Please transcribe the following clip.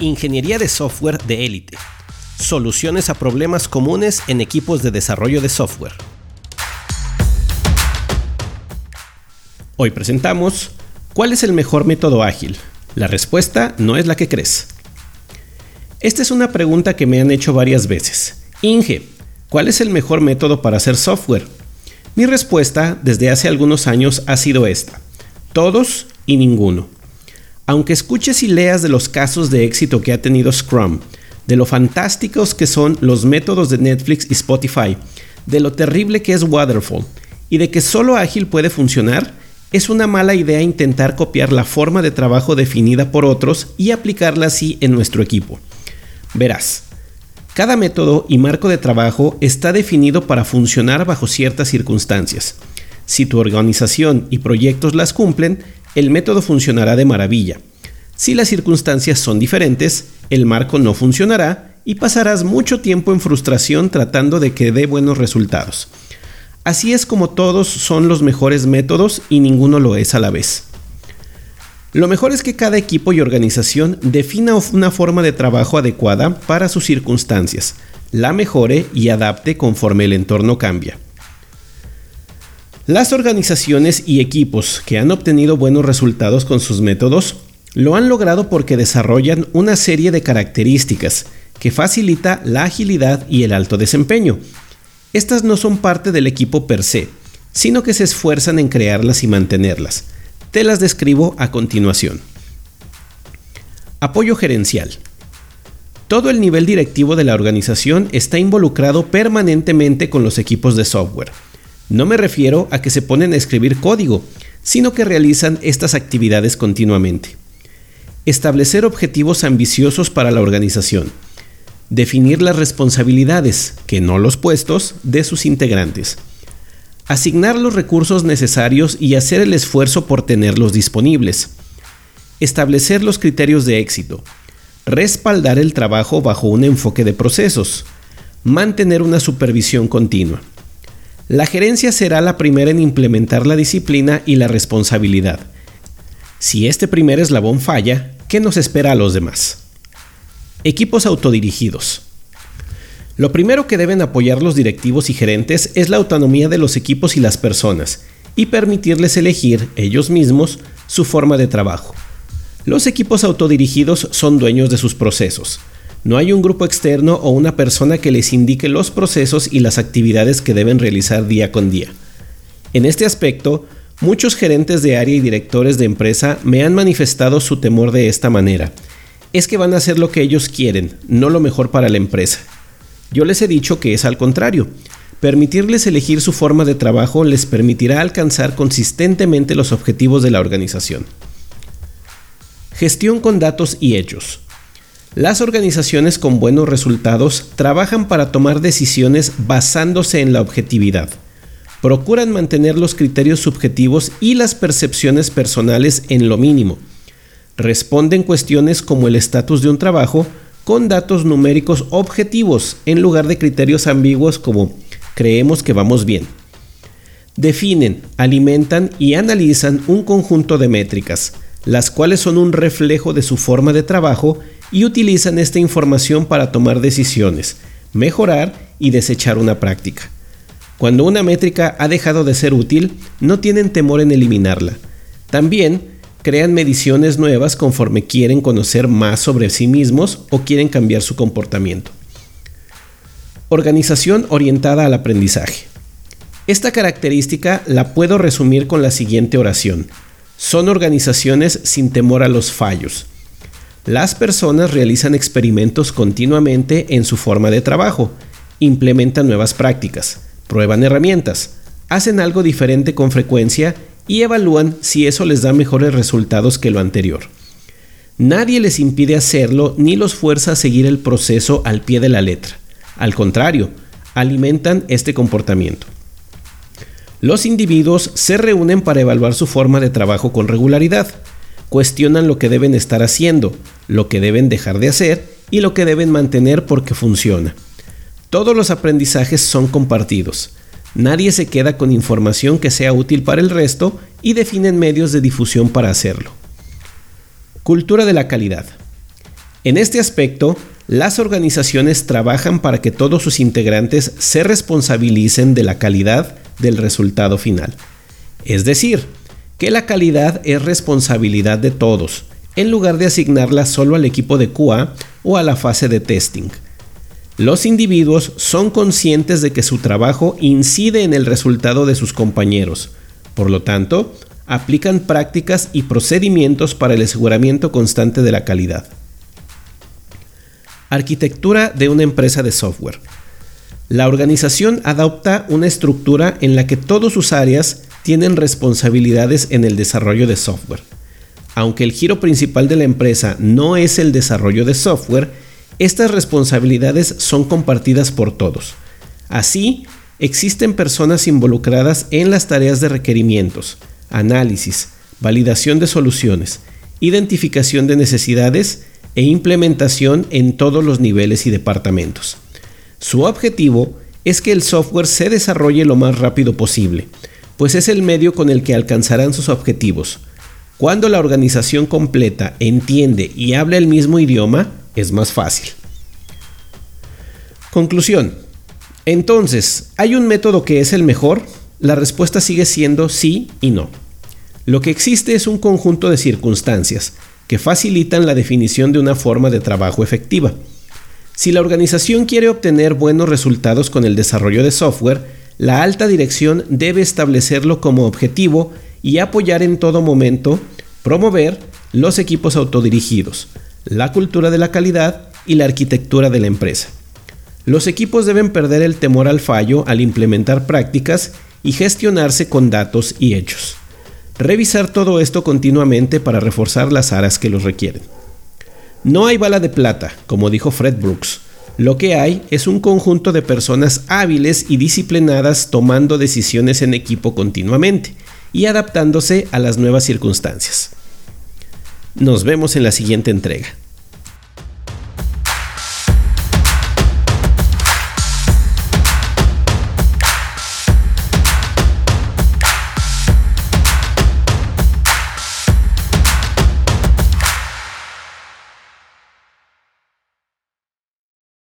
Ingeniería de software de élite. Soluciones a problemas comunes en equipos de desarrollo de software. Hoy presentamos ¿Cuál es el mejor método ágil? La respuesta no es la que crees. Esta es una pregunta que me han hecho varias veces. Inge, ¿cuál es el mejor método para hacer software? Mi respuesta desde hace algunos años ha sido esta. Todos y ninguno. Aunque escuches y leas de los casos de éxito que ha tenido Scrum, de lo fantásticos que son los métodos de Netflix y Spotify, de lo terrible que es Waterfall y de que solo ágil puede funcionar, es una mala idea intentar copiar la forma de trabajo definida por otros y aplicarla así en nuestro equipo. Verás, cada método y marco de trabajo está definido para funcionar bajo ciertas circunstancias. Si tu organización y proyectos las cumplen, el método funcionará de maravilla. Si las circunstancias son diferentes, el marco no funcionará y pasarás mucho tiempo en frustración tratando de que dé buenos resultados. Así es como todos son los mejores métodos y ninguno lo es a la vez. Lo mejor es que cada equipo y organización defina una forma de trabajo adecuada para sus circunstancias, la mejore y adapte conforme el entorno cambia. Las organizaciones y equipos que han obtenido buenos resultados con sus métodos lo han logrado porque desarrollan una serie de características que facilita la agilidad y el alto desempeño. Estas no son parte del equipo per se, sino que se esfuerzan en crearlas y mantenerlas. Te las describo a continuación. Apoyo gerencial. Todo el nivel directivo de la organización está involucrado permanentemente con los equipos de software no me refiero a que se ponen a escribir código, sino que realizan estas actividades continuamente. Establecer objetivos ambiciosos para la organización. Definir las responsabilidades, que no los puestos, de sus integrantes. Asignar los recursos necesarios y hacer el esfuerzo por tenerlos disponibles. Establecer los criterios de éxito. Respaldar el trabajo bajo un enfoque de procesos. Mantener una supervisión continua. La gerencia será la primera en implementar la disciplina y la responsabilidad. Si este primer eslabón falla, ¿qué nos espera a los demás? Equipos autodirigidos. Lo primero que deben apoyar los directivos y gerentes es la autonomía de los equipos y las personas, y permitirles elegir ellos mismos su forma de trabajo. Los equipos autodirigidos son dueños de sus procesos, no hay un grupo externo o una persona que les indique los procesos y las actividades que deben realizar día con día. En este aspecto, muchos gerentes de área y directores de empresa me han manifestado su temor de esta manera. Es que van a hacer lo que ellos quieren, no lo mejor para la empresa. Yo les he dicho que es al contrario. Permitirles elegir su forma de trabajo les permitirá alcanzar consistentemente los objetivos de la organización. Gestión con datos y hechos. Las organizaciones con buenos resultados trabajan para tomar decisiones basándose en la objetividad. Procuran mantener los criterios subjetivos y las percepciones personales en lo mínimo. Responden cuestiones como el estatus de un trabajo con datos numéricos objetivos en lugar de criterios ambiguos como creemos que vamos bien. Definen, alimentan y analizan un conjunto de métricas, las cuales son un reflejo de su forma de trabajo y utilizan esta información para tomar decisiones, mejorar y desechar una práctica. Cuando una métrica ha dejado de ser útil, no tienen temor en eliminarla. También crean mediciones nuevas conforme quieren conocer más sobre sí mismos o quieren cambiar su comportamiento. Organización orientada al aprendizaje. Esta característica la puedo resumir con la siguiente oración. Son organizaciones sin temor a los fallos las personas realizan experimentos continuamente en su forma de trabajo, implementan nuevas prácticas, prueban herramientas, hacen algo diferente con frecuencia y evalúan si eso les da mejores resultados que lo anterior. Nadie les impide hacerlo ni los fuerza a seguir el proceso al pie de la letra. Al contrario, alimentan este comportamiento. Los individuos se reúnen para evaluar su forma de trabajo con regularidad cuestionan lo que deben estar haciendo, lo que deben dejar de hacer y lo que deben mantener porque funciona. Todos los aprendizajes son compartidos. Nadie se queda con información que sea útil para el resto y definen medios de difusión para hacerlo. Cultura de la calidad. En este aspecto, las organizaciones trabajan para que todos sus integrantes se responsabilicen de la calidad del resultado final. Es decir, que la calidad es responsabilidad de todos, en lugar de asignarla solo al equipo de QA o a la fase de testing. Los individuos son conscientes de que su trabajo incide en el resultado de sus compañeros. Por lo tanto, aplican prácticas y procedimientos para el aseguramiento constante de la calidad. Arquitectura de una empresa de software. La organización adopta una estructura en la que todas sus áreas tienen responsabilidades en el desarrollo de software. Aunque el giro principal de la empresa no es el desarrollo de software, estas responsabilidades son compartidas por todos. Así, existen personas involucradas en las tareas de requerimientos, análisis, validación de soluciones, identificación de necesidades e implementación en todos los niveles y departamentos. Su objetivo es que el software se desarrolle lo más rápido posible, pues es el medio con el que alcanzarán sus objetivos. Cuando la organización completa entiende y habla el mismo idioma, es más fácil. Conclusión. Entonces, ¿hay un método que es el mejor? La respuesta sigue siendo sí y no. Lo que existe es un conjunto de circunstancias que facilitan la definición de una forma de trabajo efectiva. Si la organización quiere obtener buenos resultados con el desarrollo de software, la alta dirección debe establecerlo como objetivo y apoyar en todo momento, promover los equipos autodirigidos, la cultura de la calidad y la arquitectura de la empresa. Los equipos deben perder el temor al fallo al implementar prácticas y gestionarse con datos y hechos. Revisar todo esto continuamente para reforzar las áreas que los requieren. No hay bala de plata, como dijo Fred Brooks. Lo que hay es un conjunto de personas hábiles y disciplinadas tomando decisiones en equipo continuamente y adaptándose a las nuevas circunstancias. Nos vemos en la siguiente entrega.